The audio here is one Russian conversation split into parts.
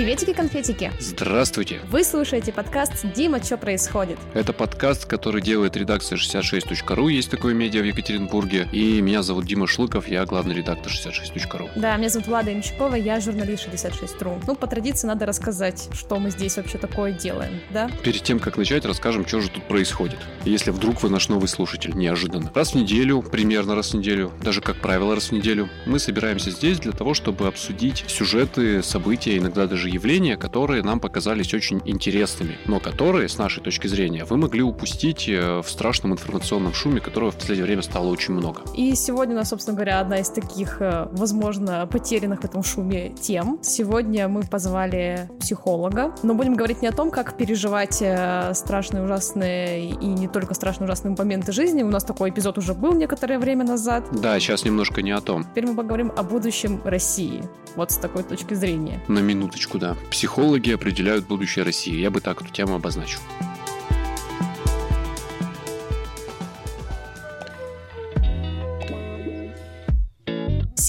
Приветики, конфетики! Здравствуйте! Вы слушаете подкаст «Дима, что происходит?». Это подкаст, который делает редакция 66.ru, есть такое медиа в Екатеринбурге. И меня зовут Дима Шлыков, я главный редактор 66.ru. Да, меня зовут Влада Имчукова, я журналист 66.ru. Ну, по традиции надо рассказать, что мы здесь вообще такое делаем, да? Перед тем, как начать, расскажем, что же тут происходит. Если вдруг вы наш новый слушатель, неожиданно. Раз в неделю, примерно раз в неделю, даже как правило раз в неделю, мы собираемся здесь для того, чтобы обсудить сюжеты, события, иногда даже явления, которые нам показались очень интересными, но которые, с нашей точки зрения, вы могли упустить э, в страшном информационном шуме, которого в последнее время стало очень много. И сегодня у нас, собственно говоря, одна из таких, э, возможно, потерянных в этом шуме тем. Сегодня мы позвали психолога, но будем говорить не о том, как переживать э, страшные, ужасные и не только страшные, ужасные моменты жизни. У нас такой эпизод уже был некоторое время назад. Да, сейчас немножко не о том. Теперь мы поговорим о будущем России. Вот с такой точки зрения. На минуточку, да. Психологи определяют будущее России. Я бы так эту тему обозначил.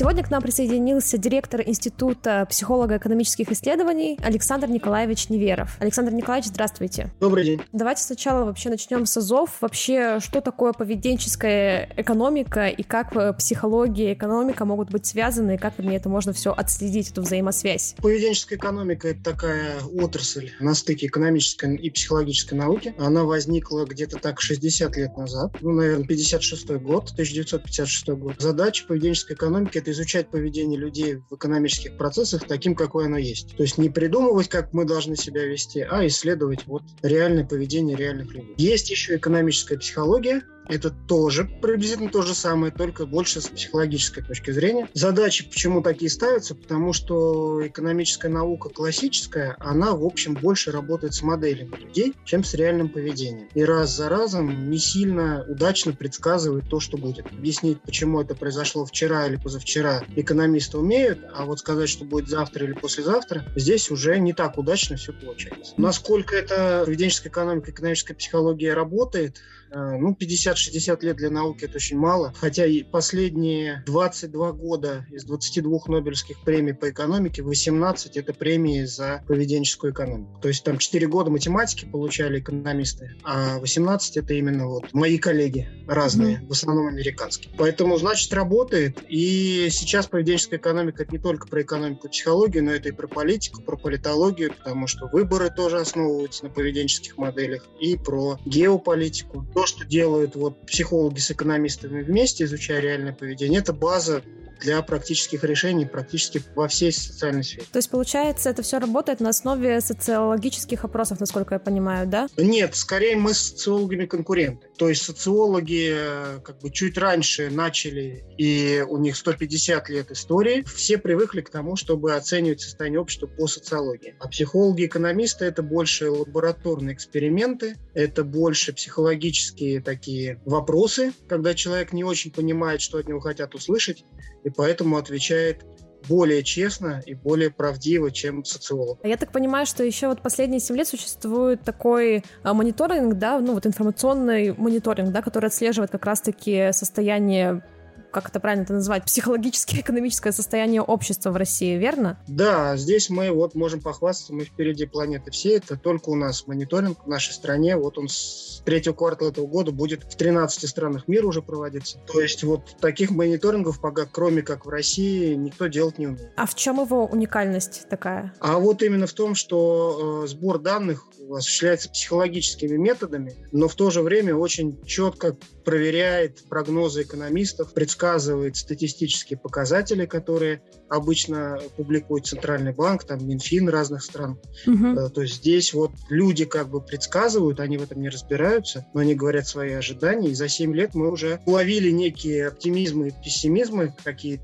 Сегодня к нам присоединился директор Института психолого-экономических исследований Александр Николаевич Неверов. Александр Николаевич, здравствуйте. Добрый день. Давайте сначала вообще начнем с АЗОВ. Вообще, что такое поведенческая экономика и как э, психология и экономика могут быть связаны, и как мне это можно все отследить, эту взаимосвязь? Поведенческая экономика – это такая отрасль на стыке экономической и психологической науки. Она возникла где-то так 60 лет назад, ну, наверное, 56 год, 1956 год. Задача поведенческой экономики – это изучать поведение людей в экономических процессах таким, какое оно есть. То есть не придумывать, как мы должны себя вести, а исследовать вот реальное поведение реальных людей. Есть еще экономическая психология, это тоже приблизительно то же самое, только больше с психологической точки зрения. Задачи почему такие ставятся? Потому что экономическая наука классическая, она, в общем, больше работает с моделями людей, чем с реальным поведением. И раз за разом не сильно удачно предсказывает то, что будет. Объяснить, почему это произошло вчера или позавчера, экономисты умеют, а вот сказать, что будет завтра или послезавтра, здесь уже не так удачно все получается. Насколько это поведенческая экономика, экономическая психология работает, ну, 50-60 лет для науки это очень мало. Хотя и последние 22 года из 22 Нобелевских премий по экономике 18 это премии за поведенческую экономику. То есть там 4 года математики получали экономисты, а 18 это именно вот мои коллеги разные, mm-hmm. в основном американские. Поэтому, значит, работает. И сейчас поведенческая экономика это не только про экономику и психологию, но это и про политику, про политологию, потому что выборы тоже основываются на поведенческих моделях, и про геополитику то, что делают вот психологи с экономистами вместе, изучая реальное поведение, это база для практических решений практически во всей социальной сфере. То есть, получается, это все работает на основе социологических опросов, насколько я понимаю, да? Нет, скорее мы с социологами конкуренты. То есть социологи э, как бы чуть раньше начали, и у них 150 лет истории. Все привыкли к тому, чтобы оценивать состояние общества по социологии. А психологи-экономисты — это больше лабораторные эксперименты, это больше психологические такие вопросы, когда человек не очень понимает, что от него хотят услышать, и поэтому отвечает более честно и более правдиво, чем социолог. Я так понимаю, что еще вот последние 7 лет существует такой а, мониторинг, да, ну вот информационный мониторинг, да, который отслеживает как раз-таки состояние как это правильно это назвать, психологическое экономическое состояние общества в России, верно? Да, здесь мы вот можем похвастаться, мы впереди планеты всей, это только у нас мониторинг в нашей стране, вот он с третьего квартала этого года будет в 13 странах мира уже проводиться. То есть вот таких мониторингов пока, кроме как в России, никто делать не умеет. А в чем его уникальность такая? А вот именно в том, что э, сбор данных осуществляется психологическими методами, но в то же время очень четко проверяет прогнозы экономистов, предсказывает статистические показатели, которые обычно публикует Центральный банк, там Минфин разных стран. Угу. То есть здесь вот люди как бы предсказывают, они в этом не разбираются, но они говорят свои ожидания, и за 7 лет мы уже уловили некие оптимизмы и пессимизмы, какие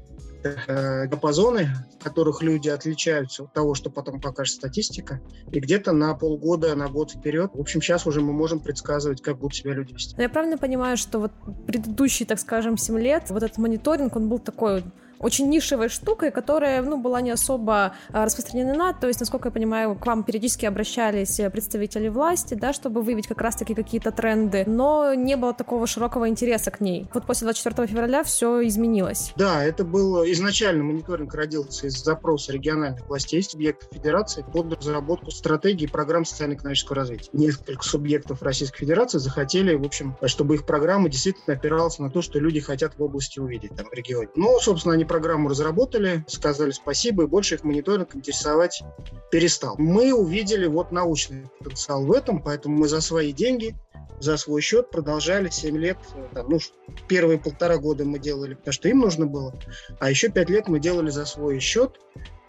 э, диапазоны, в которых люди отличаются от того, что потом покажет статистика, и где-то на полгода, на год вперед. В общем, сейчас уже мы можем предсказывать, как будут себя люди вести. Я правильно понимаю, что вот предыдущие, так скажем, 7 лет, вот этот мониторинг, он был такой очень нишевой штукой, которая, ну, была не особо а, распространена, то есть, насколько я понимаю, к вам периодически обращались представители власти, да, чтобы выявить как раз-таки какие-то тренды, но не было такого широкого интереса к ней. Вот после 24 февраля все изменилось. Да, это был изначально мониторинг родился из запроса региональных властей, субъектов федерации под разработку стратегии программ социально-экономического развития. Несколько субъектов Российской Федерации захотели, в общем, чтобы их программа действительно опиралась на то, что люди хотят в области увидеть, там, в регионе. Ну, собственно, они программу разработали, сказали спасибо, и больше их мониторинг интересовать перестал. Мы увидели вот научный потенциал в этом, поэтому мы за свои деньги за свой счет продолжали 7 лет. Там, ну, первые полтора года мы делали, потому что им нужно было, а еще 5 лет мы делали за свой счет,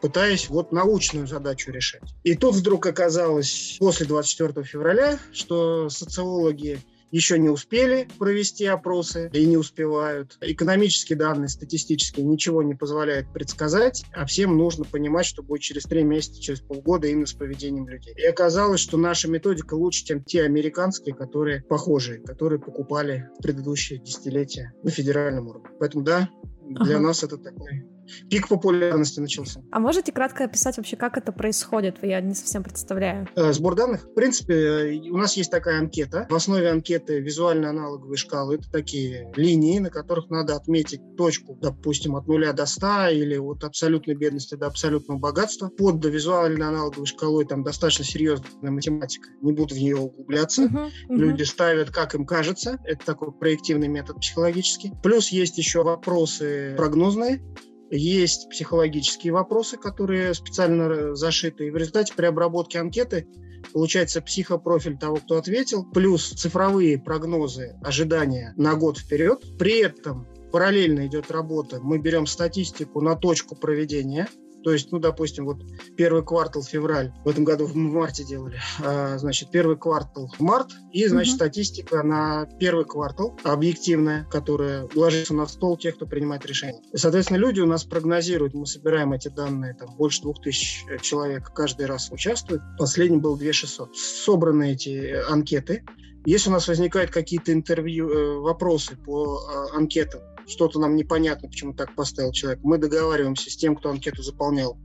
пытаясь вот научную задачу решать. И тут вдруг оказалось после 24 февраля, что социологи еще не успели провести опросы и не успевают. Экономические данные, статистические, ничего не позволяют предсказать, а всем нужно понимать, что будет через три месяца, через полгода именно с поведением людей. И оказалось, что наша методика лучше, чем те американские, которые похожие, которые покупали в предыдущие десятилетия на федеральном уровне. Поэтому да, для ага. нас это такой пик популярности начался. А можете кратко описать вообще, как это происходит? Я не совсем представляю. Э, сбор данных. В принципе, э, у нас есть такая анкета. В основе анкеты визуально аналоговые шкалы. Это такие линии, на которых надо отметить точку, допустим, от нуля до 100 или от абсолютной бедности до абсолютного богатства. Под визуально аналоговой шкалой там достаточно серьезная математика. Не буду в нее углубляться. Uh-huh, uh-huh. Люди ставят, как им кажется. Это такой проективный метод психологический. Плюс есть еще вопросы прогнозные. Есть психологические вопросы, которые специально зашиты. И в результате при обработке анкеты получается психопрофиль того, кто ответил, плюс цифровые прогнозы, ожидания на год вперед. При этом параллельно идет работа. Мы берем статистику на точку проведения то есть, ну, допустим, вот первый квартал февраль, в этом году в марте делали, а, значит, первый квартал март, и, значит, угу. статистика на первый квартал объективная, которая ложится на стол тех, кто принимает решения. Соответственно, люди у нас прогнозируют, мы собираем эти данные, там, больше двух тысяч человек каждый раз участвуют. Последний был 2600. Собраны эти анкеты, если у нас возникают какие-то интервью, э, вопросы по э, анкетам, что-то нам непонятно, почему так поставил человек, мы договариваемся с тем, кто анкету заполнял,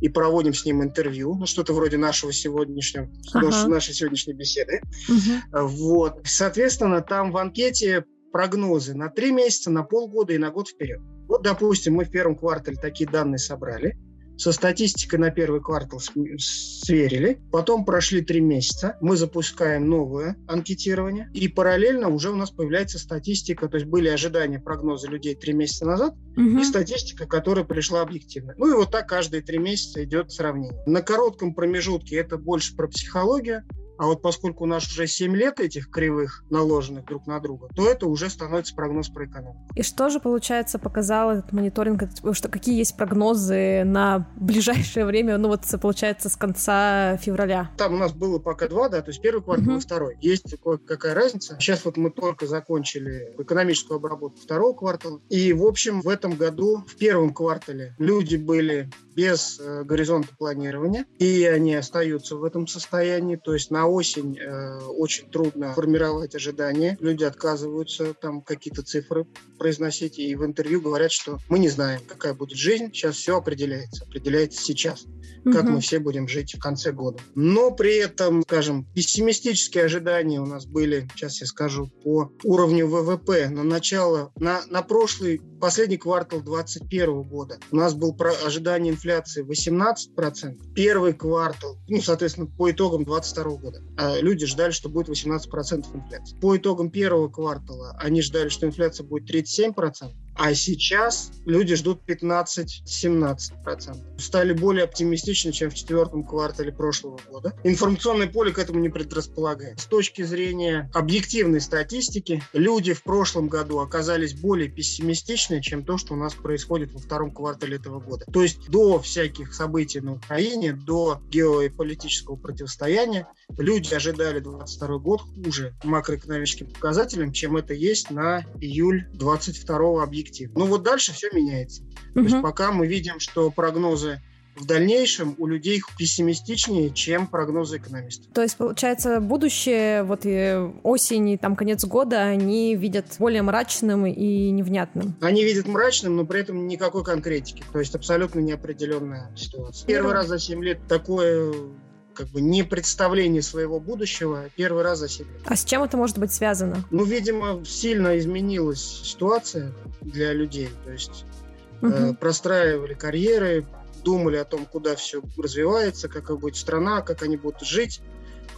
и проводим с ним интервью, ну, что-то вроде нашего сегодняшнего, ага. нашей сегодняшней беседы. Угу. Вот. Соответственно, там в анкете прогнозы на три месяца, на полгода и на год вперед. Вот, допустим, мы в первом квартале такие данные собрали, со статистикой на первый квартал сверили. Потом прошли три месяца. Мы запускаем новое анкетирование. И параллельно уже у нас появляется статистика. То есть были ожидания, прогнозы людей три месяца назад. Угу. И статистика, которая пришла объективно. Ну и вот так каждые три месяца идет сравнение. На коротком промежутке это больше про психологию. А вот поскольку у нас уже 7 лет этих кривых наложенных друг на друга, то это уже становится прогноз про экономику. И что же, получается, показал этот мониторинг, что какие есть прогнозы на ближайшее время, ну вот, получается, с конца февраля? Там у нас было пока два, да, то есть первый квартал uh-huh. и второй. Есть какая разница. Сейчас вот мы только закончили экономическую обработку второго квартала. И, в общем, в этом году, в первом квартале, люди были без э, горизонта планирования, и они остаются в этом состоянии. То есть на осень э, очень трудно формировать ожидания. Люди отказываются там какие-то цифры произносить, и в интервью говорят, что мы не знаем, какая будет жизнь, сейчас все определяется, определяется сейчас как угу. мы все будем жить в конце года. Но при этом, скажем, пессимистические ожидания у нас были, сейчас я скажу, по уровню ВВП на начало, на, на прошлый, последний квартал 2021 года у нас был про ожидание инфляции 18%. Первый квартал, ну, соответственно, по итогам 2022 года, люди ждали, что будет 18% инфляции. По итогам первого квартала они ждали, что инфляция будет 37%. А сейчас люди ждут 15-17%. Стали более оптимистичны, чем в четвертом квартале прошлого года. Информационное поле к этому не предрасполагает. С точки зрения объективной статистики, люди в прошлом году оказались более пессимистичны, чем то, что у нас происходит во втором квартале этого года. То есть до всяких событий на Украине, до геополитического противостояния, люди ожидали 22 год хуже макроэкономическим показателям, чем это есть на июль 22 объективно. Ну вот дальше все меняется. То есть пока мы видим, что прогнозы в дальнейшем у людей пессимистичнее, чем прогнозы экономистов. То есть, получается, будущее, вот и осень, и там конец года, они видят более мрачным и невнятным? Они видят мрачным, но при этом никакой конкретики. То есть абсолютно неопределенная ситуация. Первый раз за 7 лет такое как бы не представление своего будущего первый раз за 7 лет. А с чем это может быть связано? Ну, видимо, сильно изменилась ситуация для людей. То есть угу. э, простраивали карьеры, думали о том, куда все развивается, какая будет страна, как они будут жить.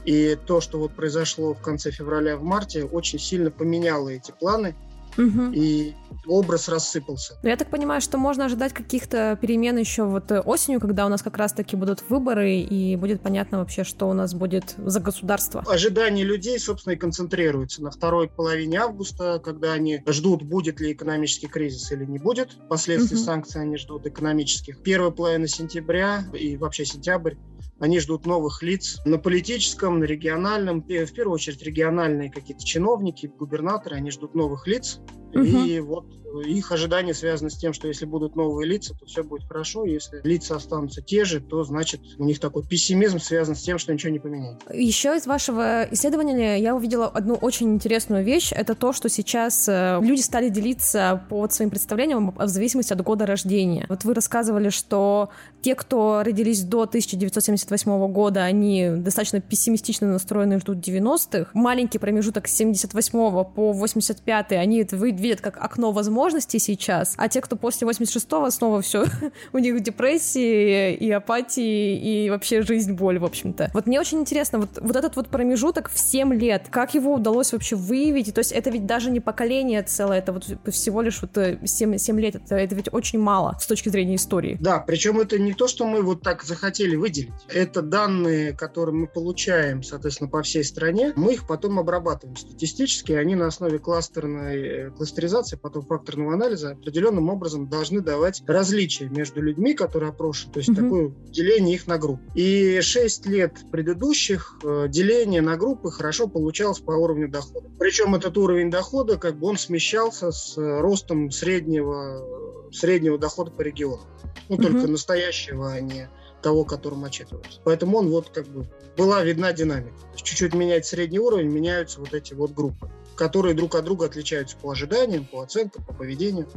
И то, что вот произошло в конце февраля, в марте, очень сильно поменяло эти планы – Угу. И образ рассыпался. Но я так понимаю, что можно ожидать каких-то перемен еще вот э, осенью, когда у нас как раз-таки будут выборы, и будет понятно вообще, что у нас будет за государство. Ожидания людей, собственно, и концентрируются на второй половине августа, когда они ждут, будет ли экономический кризис или не будет. Последствий угу. санкций они ждут экономических. Первая половина сентября и вообще сентябрь они ждут новых лиц на политическом, на региональном, в первую очередь региональные какие-то чиновники, губернаторы, они ждут новых лиц. Угу. И вот их ожидания связаны с тем, что если будут новые лица, то все будет хорошо. Если лица останутся те же, то значит у них такой пессимизм связан с тем, что ничего не поменяется. Еще из вашего исследования я увидела одну очень интересную вещь. Это то, что сейчас э, люди стали делиться по своим представлениям в зависимости от года рождения. Вот вы рассказывали, что те, кто родились до 1978 года, они достаточно пессимистично настроены и ждут 90-х. Маленький промежуток с 78 по 85 они это видят как окно возможностей сейчас, а те, кто после 86-го, снова все, у них депрессии и апатии, и вообще жизнь, боль, в общем-то. Вот мне очень интересно, вот, вот этот вот промежуток в 7 лет, как его удалось вообще выявить? То есть это ведь даже не поколение целое, это вот всего лишь вот 7, э, 7 лет, это, это ведь очень мало с точки зрения истории. Да, причем это не то, что мы вот так захотели выделить. Это данные, которые мы получаем, соответственно, по всей стране. Мы их потом обрабатываем статистически. Они на основе кластерной э, кластеризации, потом фактор факторного анализа определенным образом должны давать различия между людьми, которые опрошены, то есть угу. такое деление их на группы. И 6 лет предыдущих э, деление на группы хорошо получалось по уровню дохода. Причем этот уровень дохода, как бы он смещался с э, ростом среднего, среднего дохода по региону. Ну, угу. только настоящего, а не того, которым отчитываются. Поэтому он вот как бы была видна динамика. Чуть-чуть меняется средний уровень, меняются вот эти вот группы которые друг от друга отличаются по ожиданиям, по оценкам, по поведению.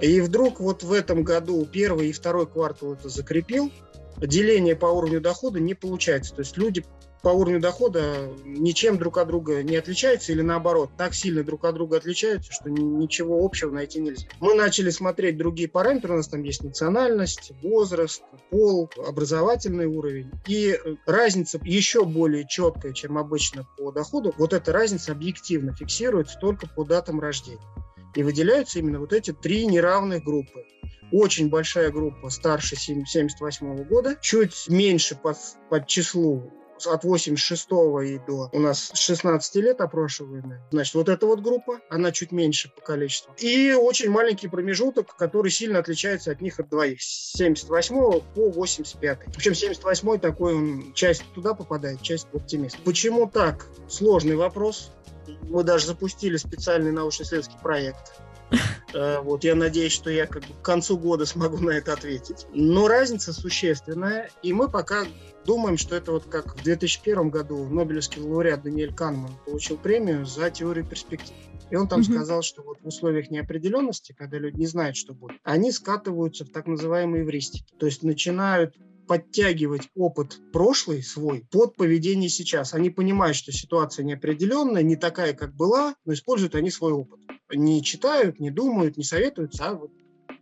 И вдруг вот в этом году первый и второй квартал это закрепил, деление по уровню дохода не получается. То есть люди по уровню дохода ничем друг от друга не отличаются или наоборот, так сильно друг от друга отличаются, что ничего общего найти нельзя. Мы начали смотреть другие параметры, у нас там есть национальность, возраст, пол, образовательный уровень. И разница еще более четкая, чем обычно по доходу. Вот эта разница объективно фиксируется только по датам рождения. И выделяются именно вот эти три неравных группы очень большая группа старше 78 года, чуть меньше по, по числу от 86 и до у нас 16 лет опрошиваемые. Значит, вот эта вот группа, она чуть меньше по количеству. И очень маленький промежуток, который сильно отличается от них от двоих. С 78 по 85. Причем 78 такой, он часть туда попадает, часть оптимист. Почему так? Сложный вопрос. Мы даже запустили специальный научно-исследовательский проект вот я надеюсь, что я как бы к концу года смогу на это ответить. Но разница существенная, и мы пока думаем, что это вот как в 2001 году Нобелевский лауреат Даниэль Канман получил премию за теорию перспектив. И он там mm-hmm. сказал, что вот в условиях неопределенности, когда люди не знают, что будет, они скатываются в так называемые эвристики. То есть начинают подтягивать опыт прошлый свой под поведение сейчас. Они понимают, что ситуация неопределенная, не такая, как была, но используют они свой опыт не читают, не думают, не советуются, а вот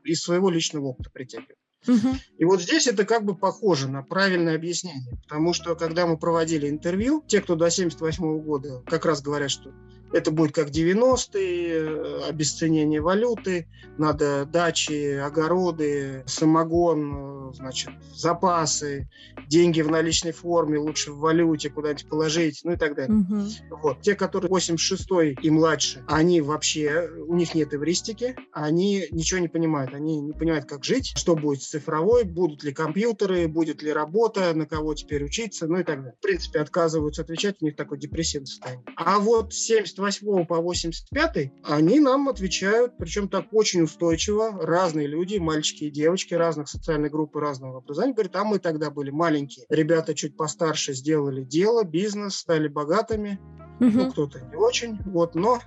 из своего личного опыта притягивают. Угу. И вот здесь это как бы похоже на правильное объяснение, потому что когда мы проводили интервью, те, кто до 78 года, как раз говорят, что это будет как 90-е, э, обесценение валюты, надо дачи, огороды, самогон, э, значит, запасы, деньги в наличной форме, лучше в валюте куда-нибудь положить, ну и так далее. Угу. Вот. Те, которые 86-й и младше, они вообще, у них нет эвристики, они ничего не понимают, они не понимают, как жить, что будет с цифровой, будут ли компьютеры, будет ли работа, на кого теперь учиться, ну и так далее. В принципе, отказываются отвечать, у них такое депрессивное состояние. А вот 70 88 по 85, они нам отвечают, причем так очень устойчиво, разные люди, мальчики и девочки разных социальных групп и разного образования, говорит, а мы тогда были маленькие. Ребята чуть постарше сделали дело, бизнес, стали богатыми. Угу. Ну, кто-то не очень. Вот, но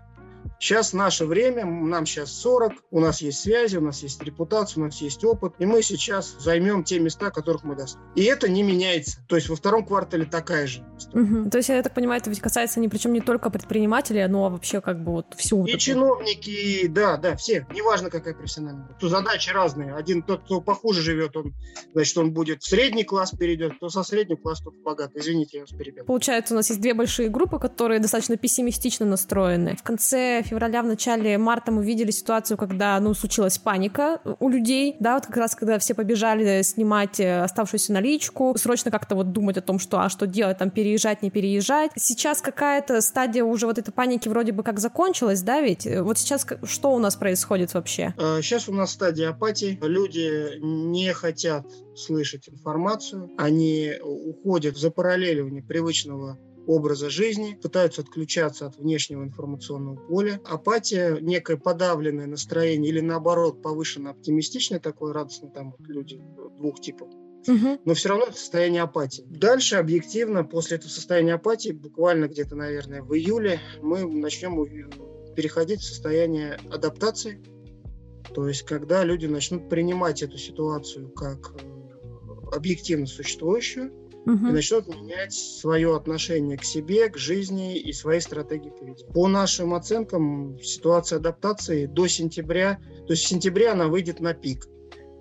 Сейчас наше время, нам сейчас 40, у нас есть связи, у нас есть репутация, у нас есть опыт, и мы сейчас займем те места, которых мы достойны. И это не меняется. То есть во втором квартале такая же Угу. То есть, я так понимаю, это ведь касается не причем не только предпринимателей, но вообще как бы вот всю... И чиновники, да, да, все. Неважно, какая профессиональная. Тут задачи разные. Один тот, кто похуже живет, он, значит, он будет в средний класс перейдет, кто со среднего класса, тот богатый. Извините, я вас перебил. Получается, у нас есть две большие группы, которые достаточно пессимистично настроены. В конце февраля, в начале марта мы видели ситуацию, когда, ну, случилась паника у людей, да, вот как раз когда все побежали снимать э, оставшуюся наличку, срочно как-то вот думать о том, что, а что делать, там, переезжать, не переезжать. Сейчас какая-то стадия уже вот этой паники вроде бы как закончилась, да, ведь? Вот сейчас что у нас происходит вообще? Сейчас а, у нас стадия апатии. Люди не хотят слышать информацию, они уходят за параллеливание привычного образа жизни, пытаются отключаться от внешнего информационного поля. Апатия, некое подавленное настроение или наоборот повышенно оптимистичное, такое радостное, там люди двух типов. Но все равно это состояние апатии. Дальше, объективно, после этого состояния апатии, буквально где-то, наверное, в июле, мы начнем переходить в состояние адаптации. То есть, когда люди начнут принимать эту ситуацию как э, объективно существующую, угу. и начнут менять свое отношение к себе, к жизни и свои стратегии поведения. По нашим оценкам, ситуация адаптации до сентября, то есть в сентябре она выйдет на пик.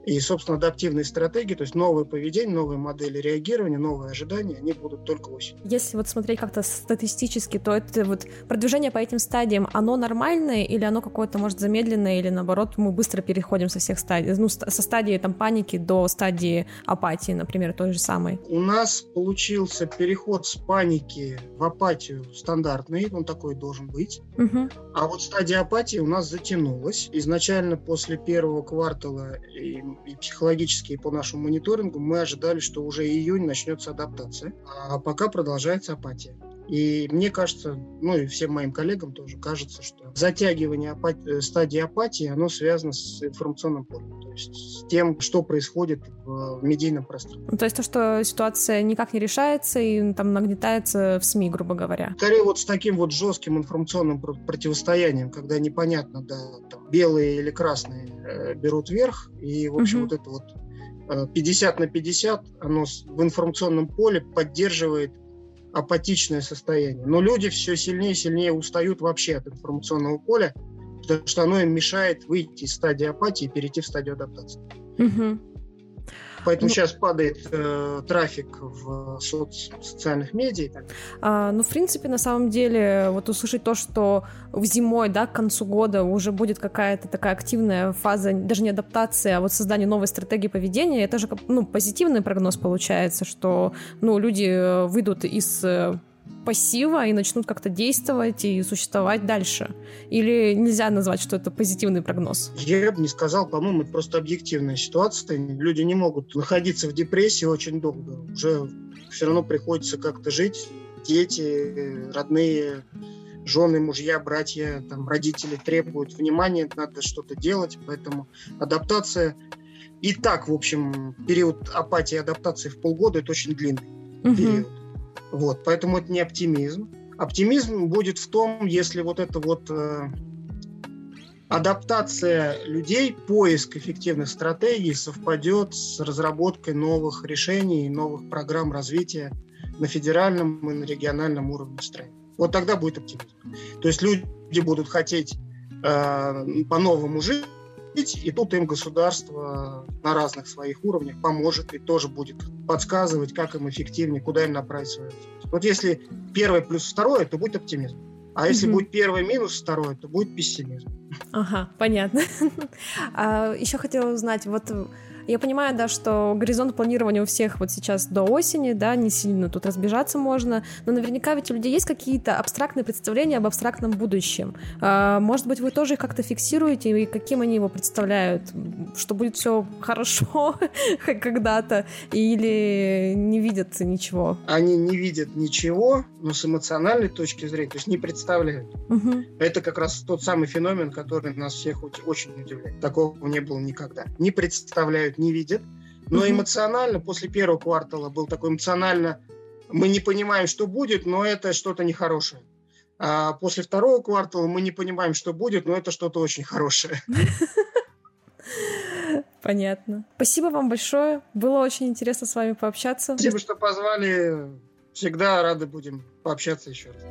И, собственно, адаптивные стратегии, то есть новые поведения, новые модели реагирования, новые ожидания, они будут только осенью. Если вот смотреть как-то статистически, то это вот продвижение по этим стадиям, оно нормальное или оно какое-то, может, замедленное, или наоборот, мы быстро переходим со всех стадий, ну, со стадии там паники до стадии апатии, например, той же самой? У нас получился переход с паники в апатию стандартный, он такой должен быть. Угу. А вот стадия апатии у нас затянулась. Изначально после первого квартала и и психологически, и по нашему мониторингу, мы ожидали, что уже июнь начнется адаптация, а пока продолжается апатия. И мне кажется, ну и всем моим коллегам тоже кажется, что затягивание апати- э, стадии апатии, оно связано с информационным полем, то есть с тем, что происходит в, в медийном пространстве. Ну, то есть то, что ситуация никак не решается и там нагнетается в СМИ, грубо говоря. Скорее вот с таким вот жестким информационным противостоянием, когда непонятно, да, там, белые или красные э, берут верх, и, в общем, угу. вот это вот 50 э, на 50, оно в информационном поле поддерживает апатичное состояние. Но люди все сильнее и сильнее устают вообще от информационного поля, потому что оно им мешает выйти из стадии апатии и перейти в стадию адаптации. Угу. Поэтому ну, сейчас падает э, трафик в соц, социальных медиа. А, ну, в принципе, на самом деле, вот услышать то, что в зимой, да, к концу года уже будет какая-то такая активная фаза, даже не адаптации, а вот создание новой стратегии поведения, это же, ну, позитивный прогноз получается, что, ну, люди э, выйдут из э, пассива и начнут как-то действовать и существовать дальше? Или нельзя назвать, что это позитивный прогноз? Я бы не сказал, по-моему, это просто объективная ситуация. Люди не могут находиться в депрессии очень долго. Уже все равно приходится как-то жить. Дети, родные, жены, мужья, братья, там, родители требуют внимания, надо что-то делать, поэтому адаптация и так, в общем, период апатии и адаптации в полгода – это очень длинный угу. период. Вот, поэтому это не оптимизм. Оптимизм будет в том, если вот это вот э, адаптация людей, поиск эффективных стратегий совпадет с разработкой новых решений, новых программ развития на федеральном и на региональном уровне страны. Вот тогда будет оптимизм. То есть люди будут хотеть э, по-новому жить, и тут им государство на разных своих уровнях поможет и тоже будет подсказывать, как им эффективнее, куда им направить свою Вот если первое плюс второе, то будет оптимизм. А если угу. будет первое минус второе, то будет пессимизм. Ага, понятно. а, еще хотела узнать, вот я понимаю, да, что горизонт планирования у всех вот сейчас до осени, да, не сильно тут разбежаться можно, но наверняка ведь у людей есть какие-то абстрактные представления об абстрактном будущем. А, может быть, вы тоже их как-то фиксируете, и каким они его представляют? Что будет все хорошо когда-то, или не видят ничего? Они не видят ничего, но с эмоциональной точки зрения, то есть не представляют. Угу. Это как раз тот самый феномен, который нас всех очень удивляет. Такого не было никогда. Не представляют знают, не видят, Но эмоционально после первого квартала был такой эмоционально, мы не понимаем, что будет, но это что-то нехорошее. А после второго квартала мы не понимаем, что будет, но это что-то очень хорошее. Понятно. Спасибо вам большое. Было очень интересно с вами пообщаться. Спасибо, что позвали. Всегда рады будем пообщаться еще раз.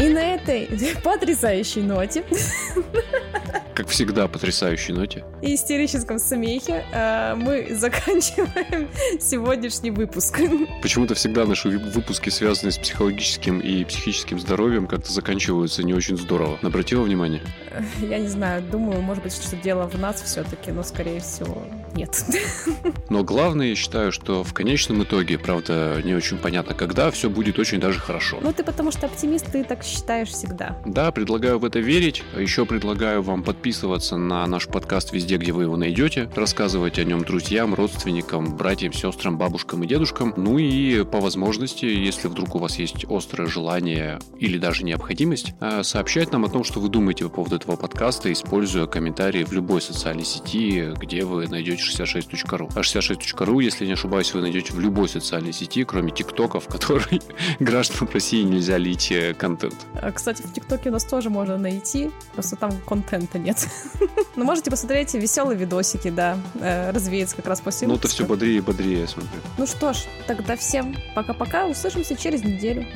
И на этой потрясающей ноте как всегда, потрясающей ноте. И истерическом смехе э, мы заканчиваем сегодняшний выпуск. Почему-то всегда наши выпуски, связанные с психологическим и психическим здоровьем, как-то заканчиваются не очень здорово. Обратила внимание? Я не знаю, думаю, может быть, что дело в нас все-таки, но, скорее всего, нет. Но главное, я считаю, что в конечном итоге, правда, не очень понятно, когда, все будет очень даже хорошо. Ну, ты потому что оптимист, ты так считаешь всегда. Да, предлагаю в это верить. А еще предлагаю вам подписываться на наш подкаст везде, где вы его найдете, рассказывать о нем друзьям, родственникам, братьям, сестрам, бабушкам и дедушкам. Ну и по возможности, если вдруг у вас есть острое желание или даже необходимость, э, сообщать нам о том, что вы думаете по поводу этого подкаста, используя комментарии в любой социальной сети, где вы найдете 66.ru. А 66.ru, если не ошибаюсь, вы найдете в любой социальной сети, кроме ТикТока, в которой гражданам России нельзя лить э, контент. А, кстати, в ТикТоке у нас тоже можно найти, просто там контента нет ну, можете посмотреть веселые видосики, да, э, развеяться как раз после Ну, это все бодрее и бодрее, я смотрю. Ну что ж, тогда всем пока-пока, услышимся через неделю.